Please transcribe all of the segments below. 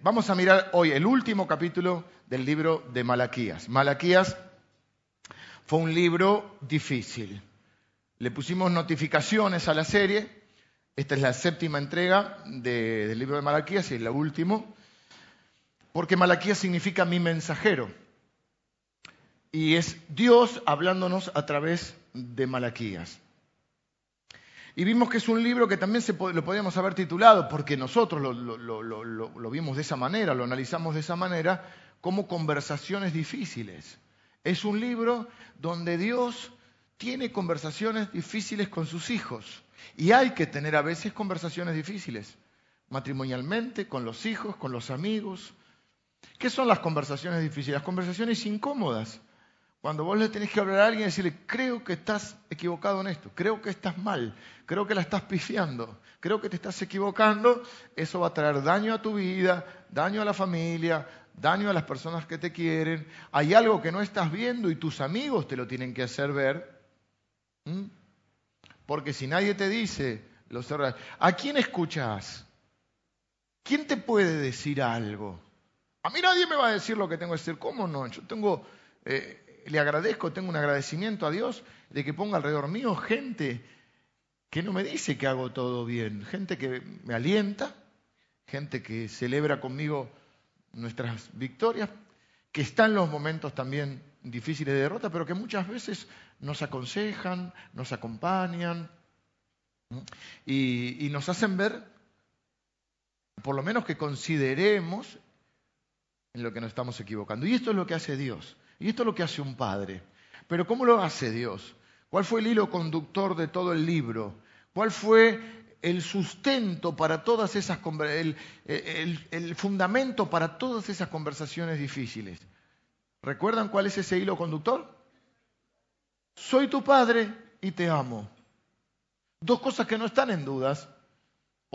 Vamos a mirar hoy el último capítulo del libro de Malaquías. Malaquías fue un libro difícil. Le pusimos notificaciones a la serie. Esta es la séptima entrega del libro de Malaquías y es la última. Porque Malaquías significa mi mensajero. Y es Dios hablándonos a través de Malaquías. Y vimos que es un libro que también se, lo podíamos haber titulado, porque nosotros lo, lo, vimos de esa manera, lo analizamos de esa manera, como conversaciones difíciles. Es un libro donde Dios tiene conversaciones difíciles con sus hijos. Y hay que tener a veces conversaciones difíciles, matrimonialmente, con los hijos, con los amigos. ¿Qué son las conversaciones difíciles? Las conversaciones incómodas. Cuando vos le tenés que hablar a alguien y decirle, creo que estás equivocado en esto, creo que estás mal, creo que la estás pifiando, creo que te estás equivocando, eso va a traer daño a tu vida, daño a la familia, daño a las personas que te quieren. Hay algo que no estás viendo y tus amigos te lo tienen que hacer ver. Porque si nadie te dice, los ¿a quién escuchas? ¿Quién te puede decir algo? A mí nadie me va a decir lo que tengo que decir. ¿Cómo no? Yo tengo eh, le agradezco, tengo un agradecimiento a Dios de que ponga alrededor mío gente que no me dice que hago todo bien, gente que me alienta, gente que celebra conmigo nuestras victorias, que está en los momentos también difíciles de derrota, pero que muchas veces nos aconsejan, nos acompañan y, y nos hacen ver, por lo menos que consideremos en lo que nos estamos equivocando. Y esto es lo que hace Dios. Y esto es lo que hace un padre. Pero ¿cómo lo hace Dios? ¿Cuál fue el hilo conductor de todo el libro? ¿Cuál fue el sustento para todas esas el, el, fundamento para todas esas conversaciones difíciles? ¿Recuerdan cuál es ese hilo conductor? Soy tu padre y te amo. Dos cosas que no están en dudas,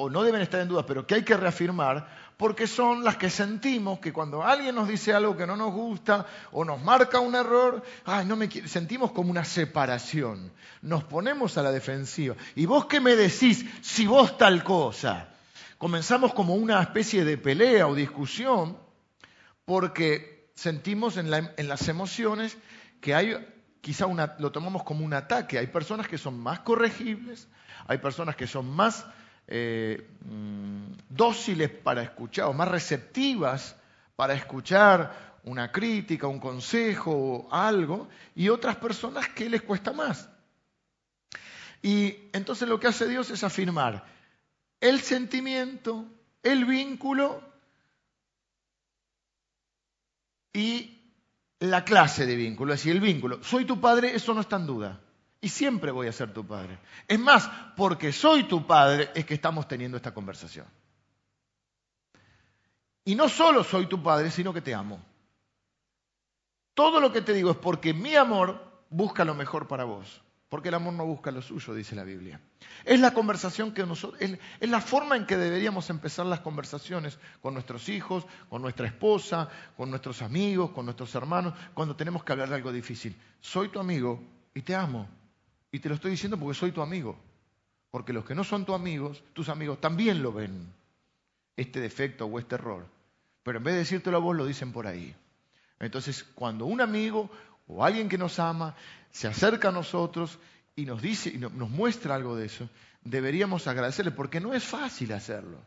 o no deben estar en dudas, pero que hay que reafirmar, porque son las que sentimos que cuando alguien nos dice algo que no nos gusta o nos marca un error, ay, no me sentimos como una separación. Nos ponemos a la defensiva. ¿Y vos qué me decís si vos tal cosa? Comenzamos como una especie de pelea o discusión porque sentimos en, las emociones que hay quizá lo tomamos como un ataque. Hay personas que son más corregibles, hay personas que son más eh, mm, dóciles para escuchar o más receptivas para escuchar una crítica, un consejo algo, y otras personas que les cuesta más. Y entonces lo que hace Dios es afirmar el sentimiento, el vínculo y la clase de vínculo, es decir, el vínculo. Soy tu padre, eso no está en duda. Y siempre voy a ser tu padre. Es más, porque soy tu padre es que estamos teniendo esta conversación. Y no solo soy tu padre, sino que te amo. Todo lo que te digo es porque mi amor busca lo mejor para vos. Porque el amor no busca lo suyo, dice la Biblia. Es la conversación que nosotros, es la forma en que deberíamos empezar las conversaciones con nuestros hijos, con nuestra esposa, con nuestros amigos, con nuestros hermanos, cuando tenemos que hablar de algo difícil. Soy tu amigo y te amo. Y te lo estoy diciendo porque soy tu amigo. Porque los que no son tus amigos, tus amigos también lo ven, este defecto o este error. Pero en vez de decírtelo a vos, lo dicen por ahí. Entonces, cuando un amigo o alguien que nos ama se acerca a nosotros y nos dice y nos muestra algo de eso, deberíamos agradecerle porque no es fácil hacerlo.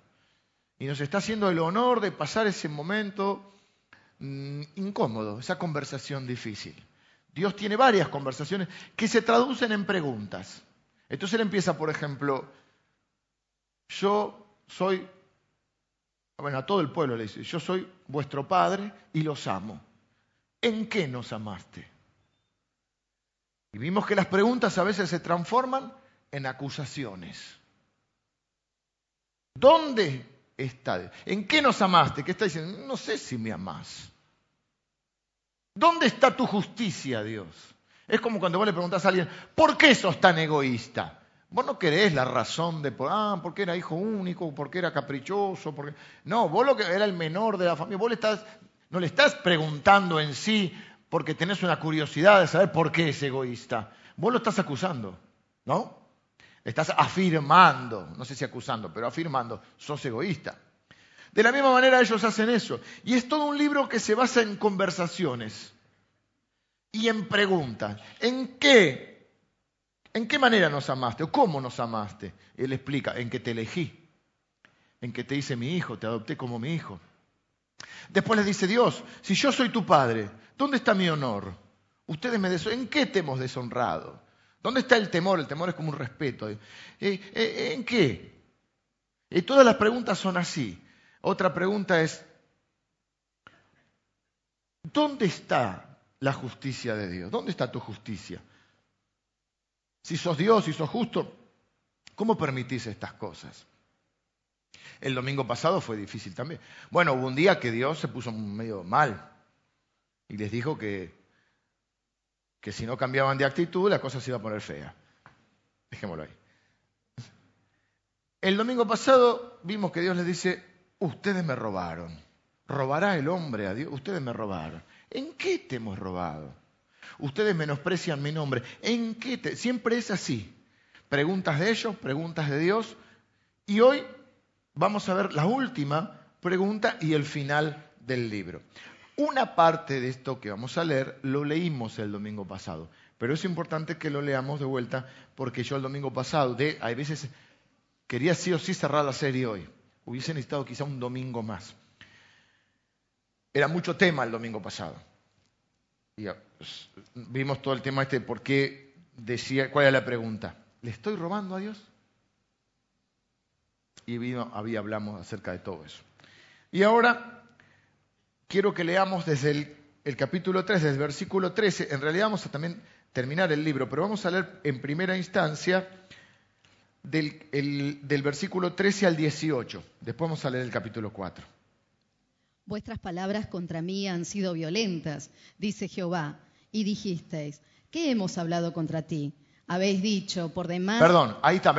Y nos está haciendo el honor de pasar ese momento mm, incómodo, esa conversación difícil. Dios tiene varias conversaciones que se traducen en preguntas. Entonces él empieza, por ejemplo, yo soy, bueno, a todo el pueblo le dice, yo soy vuestro padre y los amo. ¿En qué nos amaste? Y vimos que las preguntas a veces se transforman en acusaciones. ¿Dónde está? ¿En qué nos amaste? ¿Qué está diciendo? No sé si me amás. ¿Dónde está tu justicia, Dios? Es como cuando vos le preguntás a alguien, ¿por qué sos tan egoísta? Vos no querés la razón de, ah, porque era hijo único, porque era caprichoso, porque... No, vos lo que era el menor de la familia, vos no le estás preguntando en sí porque tenés una curiosidad de saber por qué es egoísta. Vos lo estás acusando, ¿no? Estás afirmando, no sé si acusando, pero afirmando, sos egoísta. De la misma manera ellos hacen eso. Y es todo un libro que se basa en conversaciones y en preguntas. ¿En qué? ¿En qué manera nos amaste? ¿O cómo nos amaste? Él explica, en que te elegí, en que te hice mi hijo, te adopté como mi hijo. Después les dice Dios, si yo soy tu padre, ¿dónde está mi honor? Ustedes me ¿En qué te hemos deshonrado? ¿Dónde está el temor? El temor es como un respeto. ¿Eh, eh, ¿En qué? Y todas las preguntas son así. Otra pregunta es, ¿dónde está la justicia de Dios? ¿Dónde está tu justicia? Si sos Dios, si sos justo, ¿cómo permitís estas cosas? El domingo pasado fue difícil también. Bueno, hubo un día que Dios se puso medio mal y les dijo que, que si no cambiaban de actitud la cosa se iba a poner fea. Dejémoslo ahí. El domingo pasado vimos que Dios les dice, ustedes me robaron. ¿Robará el hombre a Dios? Ustedes me robaron. ¿En qué te hemos robado? Ustedes menosprecian mi nombre. ¿En qué te? Siempre es así. Preguntas de ellos, preguntas de Dios. Y hoy vamos a ver la última pregunta y el final del libro. Una parte de esto que vamos a leer lo leímos el domingo pasado, pero es importante que lo leamos de vuelta porque yo el domingo pasado, de, hay veces quería sí o sí cerrar la serie hoy, hubiese necesitado quizá un domingo más. Era mucho tema el domingo pasado. Y pues, vimos todo el tema este de por qué decía, cuál era la pregunta. ¿Le estoy robando a Dios? Y vino, había hablamos acerca de todo eso. Y ahora quiero que leamos desde el, capítulo 3, desde el versículo 13. En realidad vamos a también terminar el libro, pero vamos a leer en primera instancia del, del versículo 13 al 18. Después vamos a leer el capítulo 4. Vuestras palabras contra mí han sido violentas, dice Jehová, y dijisteis, ¿qué hemos hablado contra ti? Habéis dicho, por demás... Perdón, ahí está,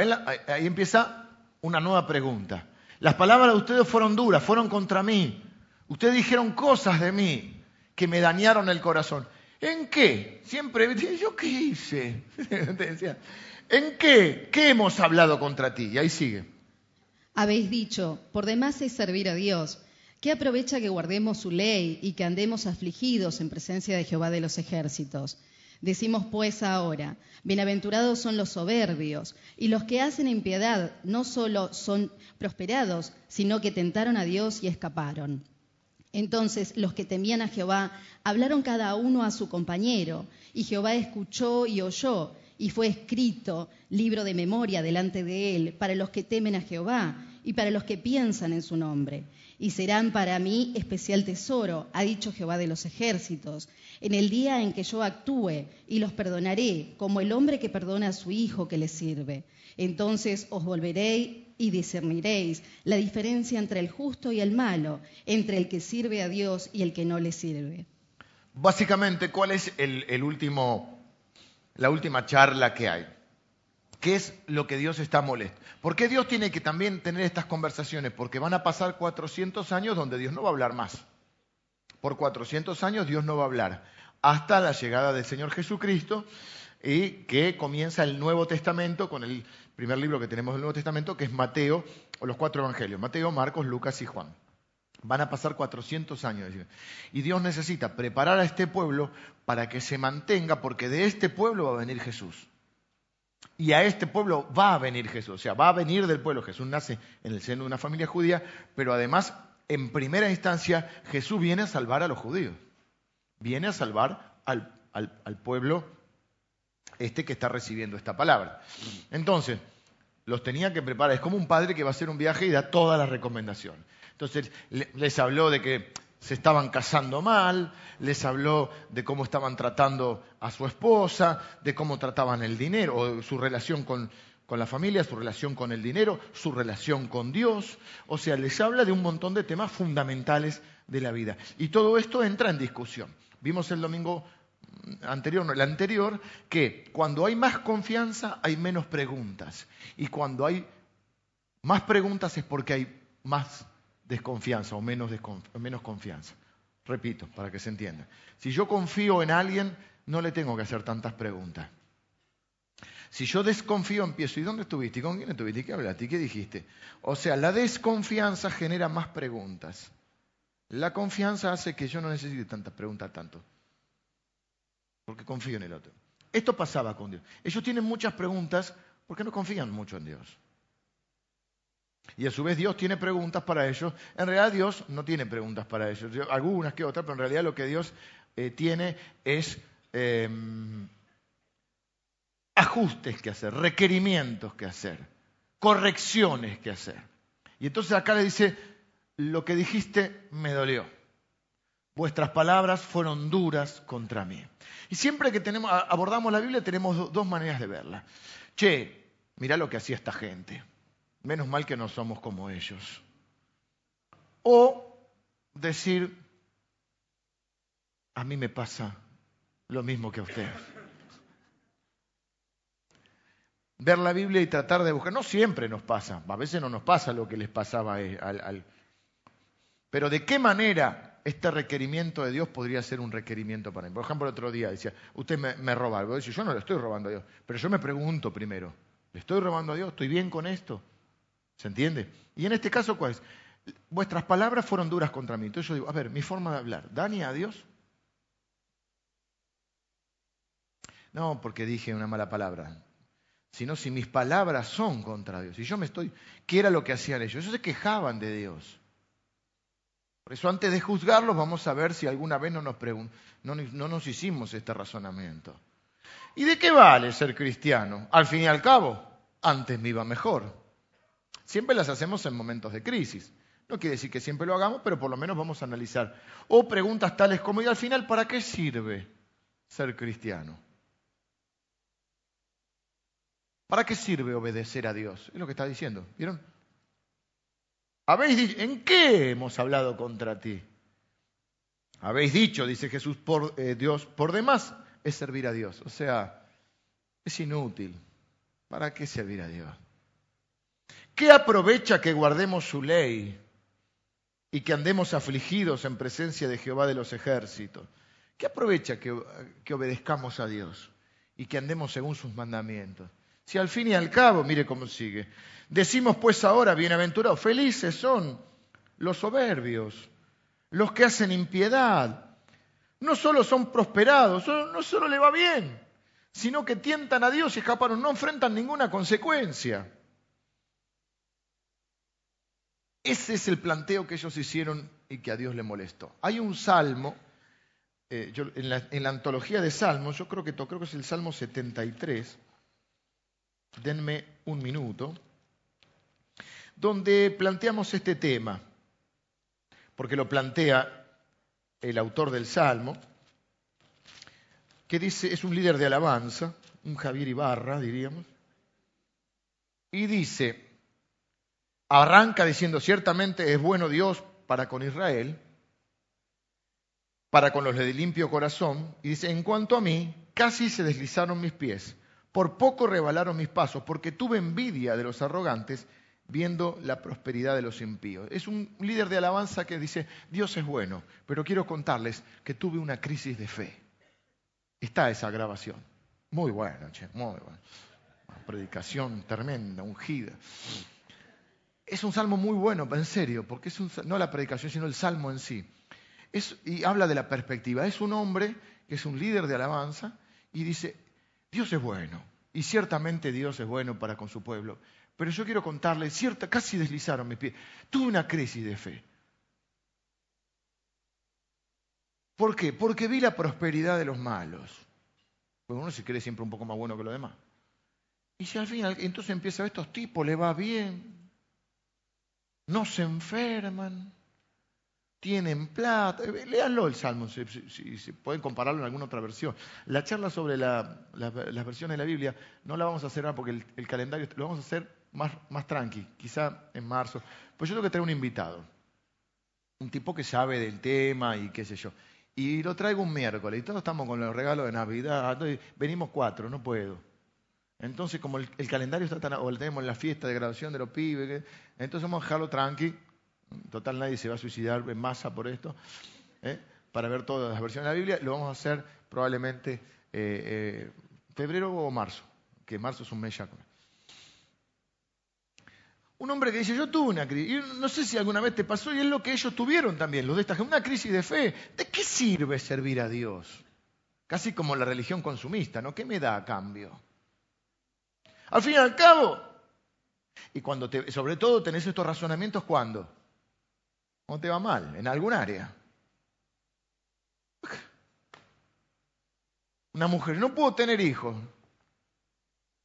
ahí empieza una nueva pregunta. Las palabras de ustedes fueron duras, fueron contra mí. Ustedes dijeron cosas de mí que me dañaron el corazón. ¿En qué? Siempre, ¿yo qué hice? ¿En qué? ¿Qué hemos hablado contra ti? Y ahí sigue. Habéis dicho, por demás es servir a Dios. ¿Qué aprovecha que guardemos su ley y que andemos afligidos en presencia de Jehová de los ejércitos? Decimos pues ahora, bienaventurados son los soberbios, y los que hacen impiedad no solo son prosperados, sino que tentaron a Dios y escaparon. Entonces los que temían a Jehová hablaron cada uno a su compañero, y Jehová escuchó y oyó, y fue escrito libro de memoria delante de él para los que temen a Jehová y para los que piensan en su nombre y serán para mí especial tesoro, ha dicho Jehová de los ejércitos, en el día en que yo actúe y los perdonaré, como el hombre que perdona a su hijo que le sirve. Entonces os volveréis y discerniréis la diferencia entre el justo y el malo, entre el que sirve a Dios y el que no le sirve. Básicamente, ¿cuál es el último, la última charla que hay? ¿Qué es lo que Dios está molesto? ¿Por qué Dios tiene que también tener estas conversaciones? Porque van a pasar 400 años donde Dios no va a hablar más. Por 400 años Dios no va a hablar. Hasta la llegada del Señor Jesucristo y que comienza el Nuevo Testamento con el primer libro que tenemos del Nuevo Testamento, que es Mateo, o los cuatro evangelios, Mateo, Marcos, Lucas y Juan. Van a pasar 400 años. Y Dios necesita preparar a este pueblo para que se mantenga, porque de este pueblo va a venir Jesús. Y a este pueblo va a venir Jesús, o sea, va a venir del pueblo. Jesús nace en el seno de una familia judía, pero además, en primera instancia, Jesús viene a salvar a los judíos. Viene a salvar al, pueblo este que está recibiendo esta palabra. Entonces, los tenía que preparar. Es como un padre que va a hacer un viaje y da todas las recomendaciones. Entonces, les habló de que se estaban casando mal, les habló de cómo estaban tratando a su esposa, de cómo trataban el dinero, o su relación con, la familia, su relación con el dinero, su relación con Dios. O sea, les habla de un montón de temas fundamentales de la vida. Y todo esto entra en discusión. Vimos el domingo anterior, no, el anterior, que cuando hay más confianza hay menos preguntas. Y cuando hay más preguntas es porque hay más desconfianza o menos, menos confianza. Repito, para que se entienda. Si yo confío en alguien, no le tengo que hacer tantas preguntas. Si yo desconfío, empiezo, ¿y dónde estuviste? ¿Y con quién estuviste? ¿Y qué hablaste? ¿Y qué dijiste? O sea, la desconfianza genera más preguntas. La confianza hace que yo no necesite tantas preguntas tanto. Porque confío en el otro. Esto pasaba con Dios. Ellos tienen muchas preguntas porque no confían mucho en Dios. Y a su vez Dios tiene preguntas para ellos. En realidad Dios no tiene preguntas para ellos, algunas que otras, pero en realidad lo que Dios eh, tiene es em, ajustes que hacer, requerimientos que hacer, correcciones que hacer. Y entonces acá le dice, lo que dijiste me dolió. Vuestras palabras fueron duras contra mí. Y siempre que tenemos, abordamos la Biblia tenemos dos maneras de verla. Che, mirá lo que hacía esta gente. Menos mal que no somos como ellos. O decir, a mí me pasa lo mismo que a usted. Ver la Biblia y tratar de buscar, no siempre nos pasa, a veces no nos pasa lo que les pasaba al... al pero de qué manera este requerimiento de Dios podría ser un requerimiento para mí. Por ejemplo, el otro día decía, usted me, roba algo. Yo no le estoy robando a Dios, pero yo me pregunto primero, ¿le estoy robando a Dios? ¿Estoy bien con esto? ¿Se entiende? Y en este caso, ¿cuál es? Vuestras palabras fueron duras contra mí. Entonces yo digo, a ver, mi forma de hablar, ¿Dani a Dios? No, porque dije una mala palabra, sino si mis palabras son contra Dios. Y yo me estoy, ¿qué era lo que hacían ellos? Ellos se quejaban de Dios. Por eso antes de juzgarlos vamos a ver si alguna vez no nos, no, no nos hicimos este razonamiento. ¿Y de qué vale ser cristiano? Al fin y al cabo, antes me iba mejor. Siempre las hacemos en momentos de crisis. No quiere decir que siempre lo hagamos, pero por lo menos vamos a analizar. O preguntas tales como, ¿y al final para qué sirve ser cristiano? ¿Para qué sirve obedecer a Dios? Es lo que está diciendo. ¿Vieron? Habéis dicho, ¿en qué hemos hablado contra ti? Habéis dicho, dice Jesús, eh, Dios, por demás es servir a Dios. O sea, es inútil. ¿Para qué servir a Dios? ¿Qué aprovecha que guardemos su ley y que andemos afligidos en presencia de Jehová de los ejércitos? ¿Qué aprovecha que, obedezcamos a Dios y que andemos según sus mandamientos? Si al fin y al cabo, mire cómo sigue. Decimos pues ahora, bienaventurados, felices son los soberbios, los que hacen impiedad. No solo son prosperados, no solo le va bien, sino que tientan a Dios y escaparon, no enfrentan ninguna consecuencia. Ese es el planteo que ellos hicieron y que a Dios le molestó. Hay un salmo, eh, en, la, antología de salmos, yo creo que, creo que es el Salmo 73, denme un minuto, donde planteamos este tema, porque lo plantea el autor del Salmo, que dice, es un líder de alabanza, un Javier Ibarra, diríamos, y dice, arranca diciendo, ciertamente es bueno Dios para con Israel, para con los de limpio corazón, y dice, en cuanto a mí, casi se deslizaron mis pies, por poco rebalaron mis pasos, porque tuve envidia de los arrogantes, viendo la prosperidad de los impíos. Es un líder de alabanza que dice, Dios es bueno, pero quiero contarles que tuve una crisis de fe. Está esa grabación. Muy buena, che, muy buena. predicación tremenda, ungida. Es un salmo muy bueno, en serio, porque es no la predicación, sino el salmo en sí. y habla de la perspectiva. Es un hombre que es un líder de alabanza y dice, Dios es bueno, y ciertamente Dios es bueno para con su pueblo. Pero yo quiero contarle, casi deslizaron mis pies. Tuve una crisis de fe. ¿Por qué? Porque vi la prosperidad de los malos. Porque uno se cree siempre un poco más bueno que los demás. Y si al final, entonces empieza a estos tipos, le va bien, no se enferman, tienen plata. Eh, léanlo el Salmo, si, pueden compararlo en alguna otra versión. La charla sobre las versiones de la Biblia no la vamos a hacer porque el, calendario lo vamos a hacer más, más tranqui, quizá en marzo. Pues yo tengo que traer un invitado, un tipo que sabe del tema y qué sé yo. Y lo traigo un miércoles y todos estamos con los regalos de Navidad. venimos cuatro, no puedo. Entonces, como el, calendario está tan, o tenemos la fiesta de graduación de los pibes, entonces vamos a dejarlo tranqui. Total, nadie se va a suicidar en masa por esto. ¿eh? Para ver todas las versiones de la Biblia, lo vamos a hacer probablemente eh, eh, febrero o marzo. que marzo es un mes ya. Un hombre que dice, yo tuve una crisis, y no sé si alguna vez te pasó, y es lo que ellos tuvieron también, los de esta una crisis de fe. ¿De qué sirve servir a Dios? Casi como la religión consumista, ¿no? ¿Qué me da a cambio? Al fin y al cabo, y cuando te, sobre todo tenés estos razonamientos, ¿cuándo? ¿Cómo te va mal? En algún área. Una mujer, no puedo tener hijos.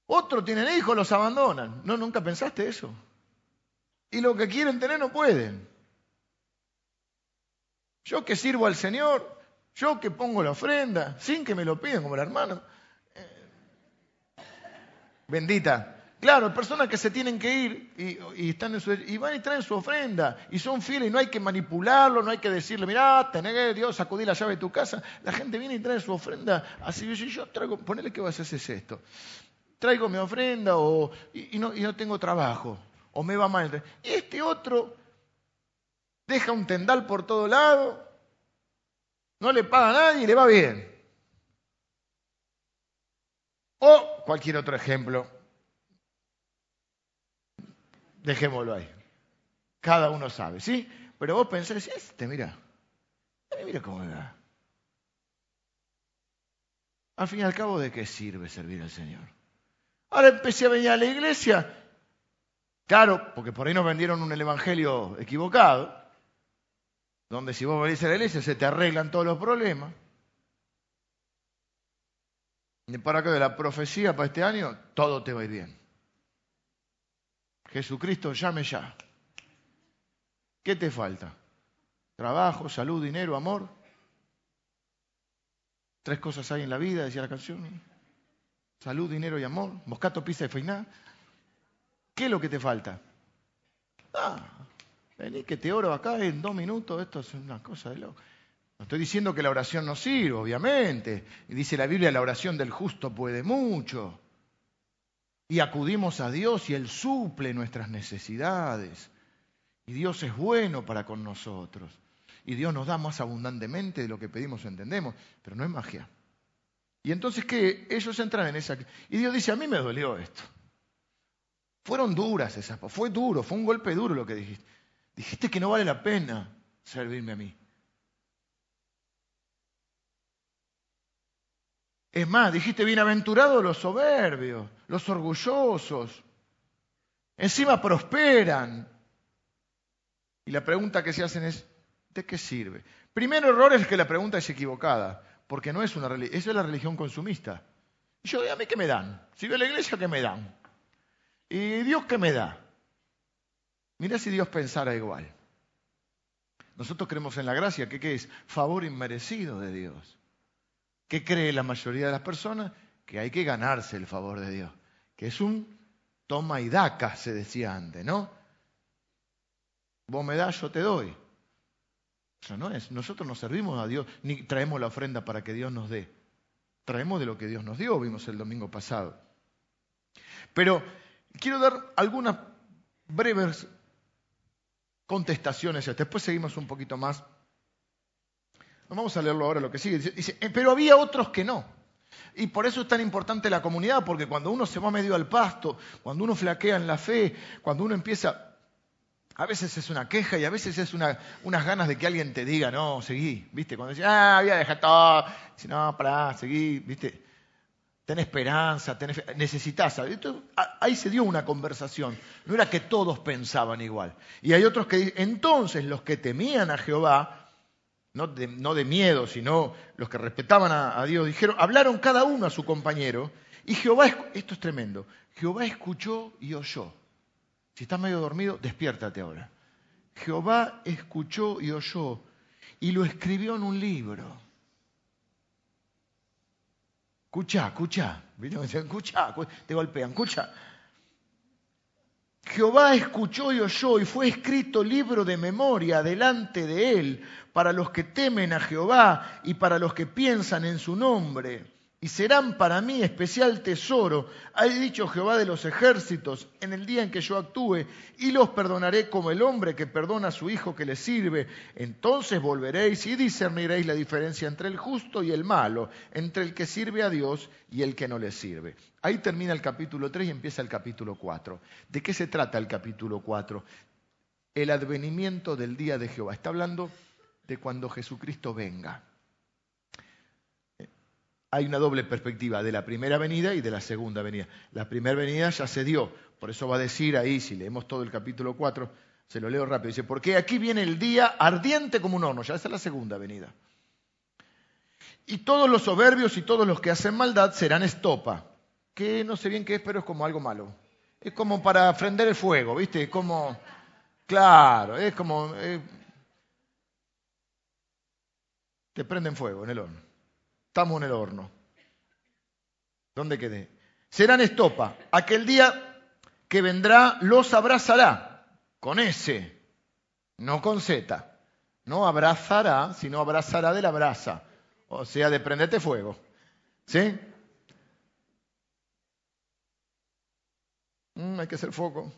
Otros tienen hijos, los abandonan. ¿No, nunca pensaste eso? Y lo que quieren tener no pueden. Yo que sirvo al Señor, yo que pongo la ofrenda, sin que me lo pidan como el hermano. Bendita. Claro, personas que se tienen que ir y, están en su, y van y traen su ofrenda y son fieles y no hay que manipularlo, no hay que decirle, mirá, tenés Dios, sacudí la llave de tu casa. La gente viene y trae su ofrenda. Así yo, yo traigo, ponele que vas a hacer esto. Traigo mi ofrenda o, y, no, y no tengo trabajo o me va mal. Y este otro deja un tendal por todo lado, no le paga a nadie y le va bien. O cualquier otro ejemplo Dejémoslo ahí. Cada uno sabe, ¿sí? Pero vos pensás, este, mira, mira cómo va. Al fin y al cabo, ¿de qué sirve servir al Señor? Ahora empecé a venir a la iglesia. Claro, porque por ahí nos vendieron un evangelio equivocado, donde si vos venís a la iglesia se te arreglan todos los problemas. Y para que de la profecía para este año, todo te va a ir bien. Jesucristo, llame ya. ¿Qué te falta? Trabajo, salud, dinero, amor. Tres cosas hay en la vida, decía la canción. Salud, dinero y amor. Moscato, pizza y feiná. ¿Qué es lo que te falta? Ah, vení que te oro acá en dos minutos. Esto es una cosa de loco. No estoy diciendo que la oración no sirve, obviamente. Dice la Biblia, la oración del justo puede mucho y acudimos a Dios y Él suple nuestras necesidades. Y Dios es bueno para con nosotros. Y Dios nos da más abundantemente de lo que pedimos o entendemos, pero no es magia. Y entonces, ¿qué? Ellos entran en esa... Y Dios dice, a mí me dolió esto. Fueron duras esas, fue duro, fue un golpe duro lo que dijiste. Dijiste que no vale la pena servirme a mí. Es más, dijiste bienaventurados los soberbios, los orgullosos. Encima prosperan. Y la pregunta que se hacen es, ¿de qué sirve? Primero error es que la pregunta es equivocada, porque no es una religión, eso es la religión consumista. Y yo, ¿a mí qué me dan? Si veo la iglesia, ¿qué me dan? ¿Y Dios qué me da? Mira si Dios pensara igual. Nosotros creemos en la gracia, ¿qué es? Favor inmerecido de Dios. ¿Qué cree la mayoría de las personas? Que hay que ganarse el favor de Dios, que es un toma y daca, se decía antes, ¿no? Vos me das, yo te doy. Eso no es. Nosotros no servimos a Dios, ni traemos la ofrenda para que Dios nos dé. Traemos de lo que Dios nos dio, vimos el domingo pasado. Pero quiero dar algunas breves contestaciones. Después seguimos un poquito más Vamos a leerlo ahora lo que sigue. Dice, eh, pero había otros que no. Y por eso es tan importante la comunidad, porque cuando uno se va medio al pasto, cuando uno flaquea en la fe, cuando uno empieza, a veces es una queja y a veces es una, unas ganas de que alguien te diga, no, seguí, ¿viste? Cuando dice, ah, voy a dejar todo, dice, no, pará, seguí, ¿viste? Ten esperanza, ten necesitas. Ahí se dio una conversación. No era que todos pensaban igual. Y hay otros que entonces los que temían a Jehová no de, miedo, sino los que respetaban a, Dios, dijeron, hablaron cada uno a su compañero, y Jehová, esto es tremendo, Jehová escuchó y oyó. Si estás medio dormido, despiértate ahora. Jehová escuchó y oyó, y lo escribió en un libro. Escucha, escucha, escucha, te golpean, escucha. Jehová escuchó y oyó y fue escrito libro de memoria delante de él para los que temen a Jehová y para los que piensan en su nombre. Y serán para mí especial tesoro, ha dicho Jehová de los ejércitos, en el día en que yo actúe, y los perdonaré como el hombre que perdona a su hijo que le sirve. Entonces volveréis y discerniréis la diferencia entre el justo y el malo, entre el que sirve a Dios y el que no le sirve. Ahí termina el capítulo 3 y empieza el capítulo 4. ¿De qué se trata el capítulo 4? El advenimiento del día de Jehová. Está hablando de cuando Jesucristo venga hay una doble perspectiva de la primera venida y de la segunda venida. La primera venida ya se dio, por eso va a decir ahí, si leemos todo el capítulo 4, se lo leo rápido, dice, porque aquí viene el día ardiente como un horno, ya esa es la segunda venida. Y todos los soberbios y todos los que hacen maldad serán estopa, que no sé bien qué es, pero es como algo malo. Es como para prender el fuego, ¿viste? Es como, claro, es como, eh, te prenden fuego en el horno estamos en el horno. ¿Dónde quedé? Serán estopa. Aquel día que vendrá los abrazará con S, no con Z. No abrazará, sino abrazará de la brasa. O sea, de prendete fuego. ¿Sí? Mm, hay que hacer foco.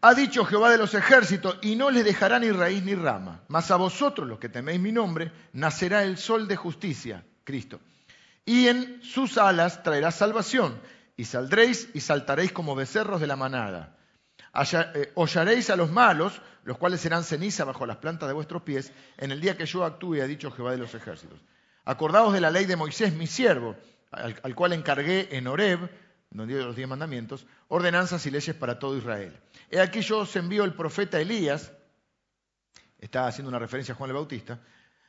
Ha dicho Jehová de los ejércitos, y no le dejará ni raíz ni rama. Mas a vosotros, los que teméis mi nombre, nacerá el sol de justicia Cristo. Y en sus alas traerá salvación, y saldréis y saltaréis como becerros de la manada. Eh, hollaréis a los malos, los cuales serán ceniza bajo las plantas de vuestros pies, en el día que yo actúe, ha dicho Jehová de los ejércitos. Acordaos de la ley de Moisés, mi siervo, al, cual encargué en Horeb, donde dio los diez mandamientos, ordenanzas y leyes para todo Israel. He aquí yo os envío el profeta Elías, está haciendo una referencia a Juan el Bautista,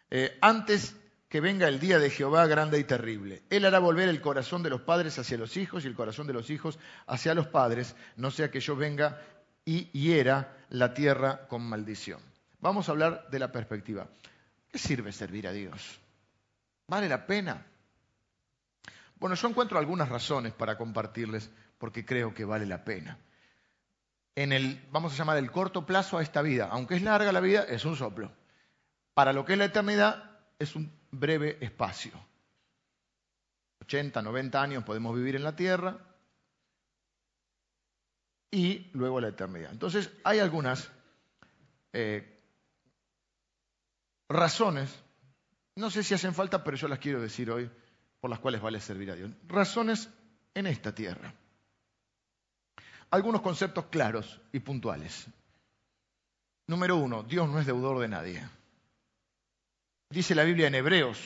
eh, antes que venga el día de Jehová grande y terrible. Él hará volver el corazón de los padres hacia los hijos y el corazón de los hijos hacia los padres, no sea que yo venga y hiera la tierra con maldición. Vamos a hablar de la perspectiva. ¿Qué sirve servir a Dios? ¿Vale la pena? Bueno, yo encuentro algunas razones para compartirles porque creo que vale la pena. En el, vamos a llamar el corto plazo a esta vida, aunque es larga la vida, es un soplo. Para lo que es la eternidad, es un breve espacio. 80, 90 años podemos vivir en la tierra y luego la eternidad. Entonces, hay algunas eh, razones, no sé si hacen falta, pero yo las quiero decir hoy, por las cuales vale servir a Dios. Razones en esta tierra. Algunos conceptos claros y puntuales. Número uno, Dios no es deudor de nadie. Dice la Biblia en Hebreos,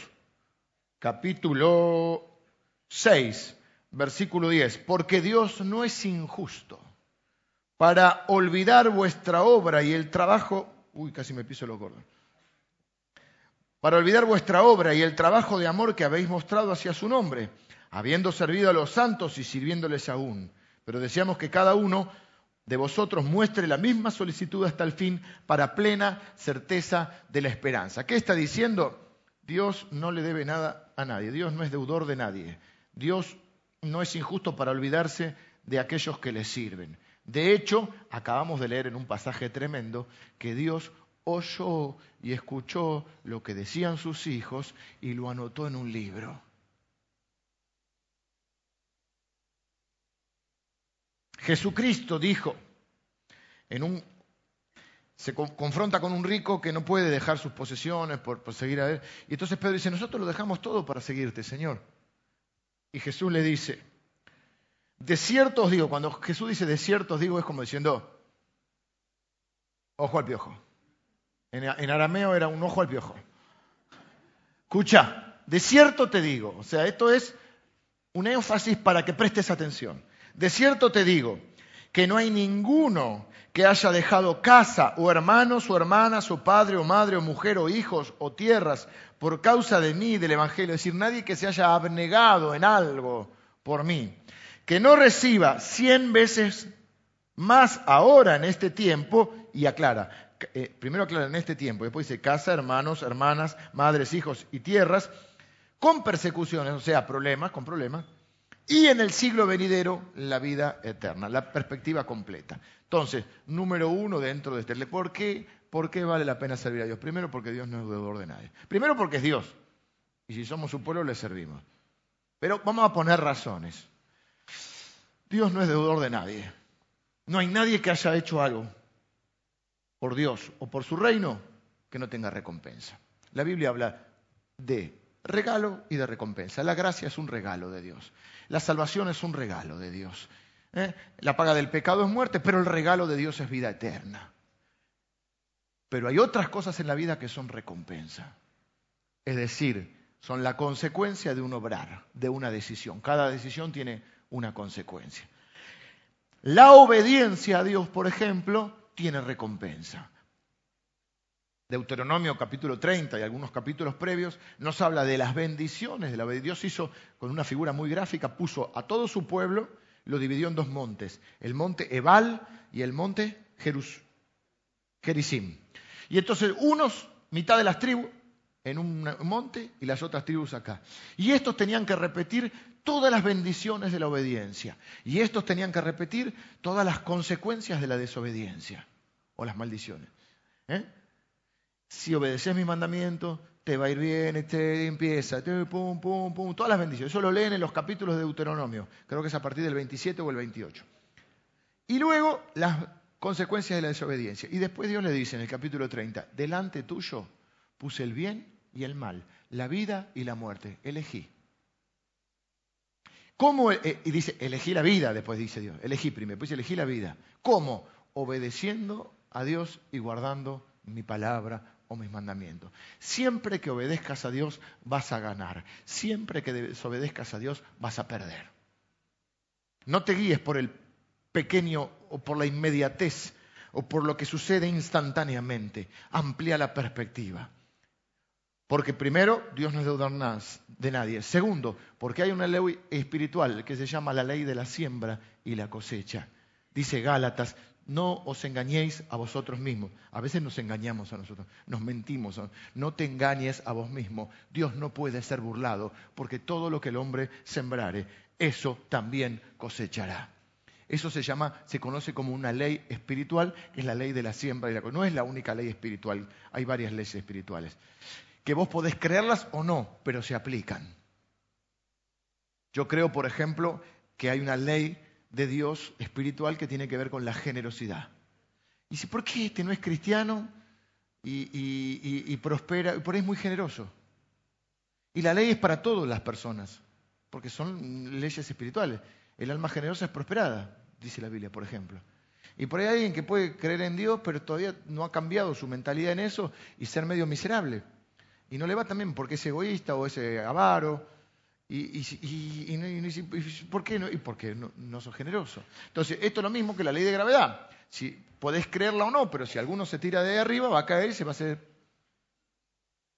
capítulo 6, versículo 10, porque Dios no es injusto para olvidar vuestra obra y el trabajo, uy, casi me piso lo gordo, para olvidar vuestra obra y el trabajo de amor que habéis mostrado hacia su nombre, habiendo servido a los santos y sirviéndoles aún. Pero deseamos que cada uno de vosotros muestre la misma solicitud hasta el fin para plena certeza de la esperanza. ¿Qué está diciendo? Dios no le debe nada a nadie, Dios no es deudor de nadie, Dios no es injusto para olvidarse de aquellos que le sirven. De hecho, acabamos de leer en un pasaje tremendo que Dios oyó y escuchó lo que decían sus hijos y lo anotó en un libro. Jesucristo dijo, en un, se confronta con un rico que no puede dejar sus posesiones por, seguir a él. Y entonces Pedro dice, nosotros lo dejamos todo para seguirte, Señor. Y Jesús le dice, de cierto os digo, cuando Jesús dice de cierto os digo es como diciendo, ojo al piojo. En, en arameo era un ojo al piojo. Escucha, de cierto te digo, o sea, esto es un énfasis para que prestes atención. De cierto te digo que no hay ninguno que haya dejado casa o hermanos o hermanas o padre o madre o mujer o hijos o tierras por causa de mí, del Evangelio. Es decir, nadie que se haya abnegado en algo por mí, que no reciba cien veces más ahora en este tiempo y aclara. Eh, primero aclara en este tiempo, después dice casa, hermanos, hermanas, madres, hijos y tierras, con persecuciones, o sea, problemas, con problemas, y en el siglo venidero la vida eterna, la perspectiva completa. Entonces, número uno dentro de este, ¿por qué, ¿por qué vale la pena servir a Dios? Primero porque Dios no es deudor de nadie. Primero porque es Dios. Y si somos su pueblo, le servimos. Pero vamos a poner razones. Dios no es deudor de nadie. No hay nadie que haya hecho algo por Dios o por su reino que no tenga recompensa. La Biblia habla de regalo y de recompensa. La gracia es un regalo de Dios. La salvación es un regalo de Dios. ¿eh? La paga del pecado es muerte, pero el regalo de Dios es vida eterna. Pero hay otras cosas en la vida que son recompensa. Es decir, son la consecuencia de un obrar, de una decisión. Cada decisión tiene una consecuencia. La obediencia a Dios, por ejemplo, tiene recompensa. Deuteronomio capítulo 30 y algunos capítulos previos nos habla de las bendiciones de la Dios hizo con una figura muy gráfica, puso a todo su pueblo, lo dividió en dos montes, el monte Ebal y el monte Jerus. Y entonces unos, mitad de las tribus, en un monte y las otras tribus acá. Y estos tenían que repetir todas las bendiciones de la obediencia. Y estos tenían que repetir todas las consecuencias de la desobediencia o las maldiciones. ¿Eh? Si obedeces mis mandamientos, te va a ir bien, este, empieza, pum, pum, pum, todas las bendiciones. Eso lo leen en los capítulos de Deuteronomio, creo que es a partir del 27 o el 28. Y luego las consecuencias de la desobediencia. Y después Dios le dice en el capítulo 30, delante tuyo puse el bien y el mal, la vida y la muerte. Elegí. ¿Cómo? Eh, y dice, elegí la vida, después dice Dios. Elegí primero, pues elegí la vida. ¿Cómo? Obedeciendo a Dios y guardando mi palabra o mis mandamientos. Siempre que obedezcas a Dios vas a ganar. Siempre que desobedezcas a Dios vas a perder. No te guíes por el pequeño o por la inmediatez o por lo que sucede instantáneamente. Amplía la perspectiva. Porque primero, Dios no es deudor de nadie. Segundo, porque hay una ley espiritual que se llama la ley de la siembra y la cosecha. Dice Gálatas, no os engañéis a vosotros mismos. A veces nos engañamos a nosotros, nos mentimos. No te engañes a vos mismo. Dios no puede ser burlado, porque todo lo que el hombre sembrare, eso también cosechará. Eso se llama, se conoce como una ley espiritual, que es la ley de la siembra y la. No es la única ley espiritual, hay varias leyes espirituales que vos podés creerlas o no, pero se aplican. Yo creo, por ejemplo, que hay una ley de Dios espiritual que tiene que ver con la generosidad. Y si, ¿por qué este no es cristiano y, prospera? Y por ahí es muy generoso. Y la ley es para todas las personas, porque son leyes espirituales. El alma generosa es prosperada, dice la Biblia, por ejemplo. Y por ahí hay alguien que puede creer en Dios, pero todavía no ha cambiado su mentalidad en eso y ser medio miserable. Y no le va también porque es egoísta o es avaro. Y, ¿Por qué no? Y porque no, no sos generoso. Entonces, esto es lo mismo que la ley de gravedad. Si podés creerla o no, pero si alguno se tira de arriba, va a caer y se va a hacer.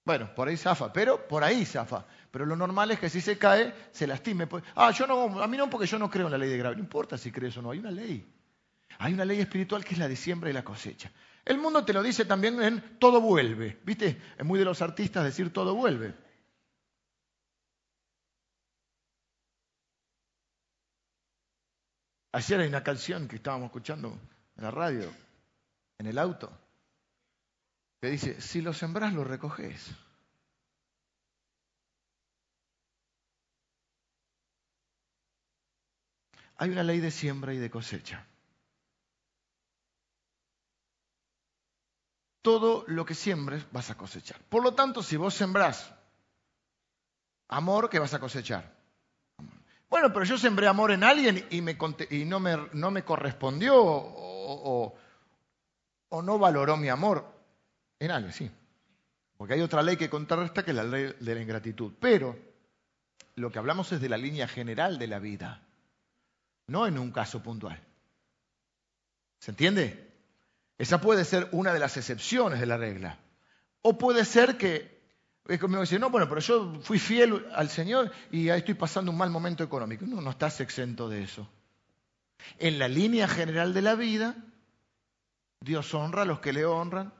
Bueno, por ahí zafa, pero por ahí zafa. Pero lo normal es que si se cae, se lastime. Pues, ah, yo no, a mí no, porque yo no creo en la ley de gravedad. No importa si crees o no, hay una ley. Hay una ley espiritual que es la de siembra y la cosecha. El mundo te lo dice también en todo vuelve. ¿Viste? Es muy de los artistas decir todo vuelve. Ayer hay una canción que estábamos escuchando en la radio, en el auto, que dice, si lo sembrás, lo recoges. Hay una ley de siembra y de cosecha. todo lo que siembres vas a cosechar. Por lo tanto, si vos sembrás amor, ¿qué vas a cosechar? Bueno, pero yo sembré amor en alguien y, no, me, correspondió o, no valoró mi amor. En alguien, sí. Porque hay otra ley que contrarresta que es la ley de la ingratitud. Pero lo que hablamos es de la línea general de la vida, no en un caso puntual. ¿Se entiende? Esa puede ser una de las excepciones de la regla. O puede ser que, es como decir, no, bueno, pero yo fui fiel al Señor y estoy pasando un mal momento económico. No, no estás exento de eso. En la línea general de la vida, Dios honra a los que le honran,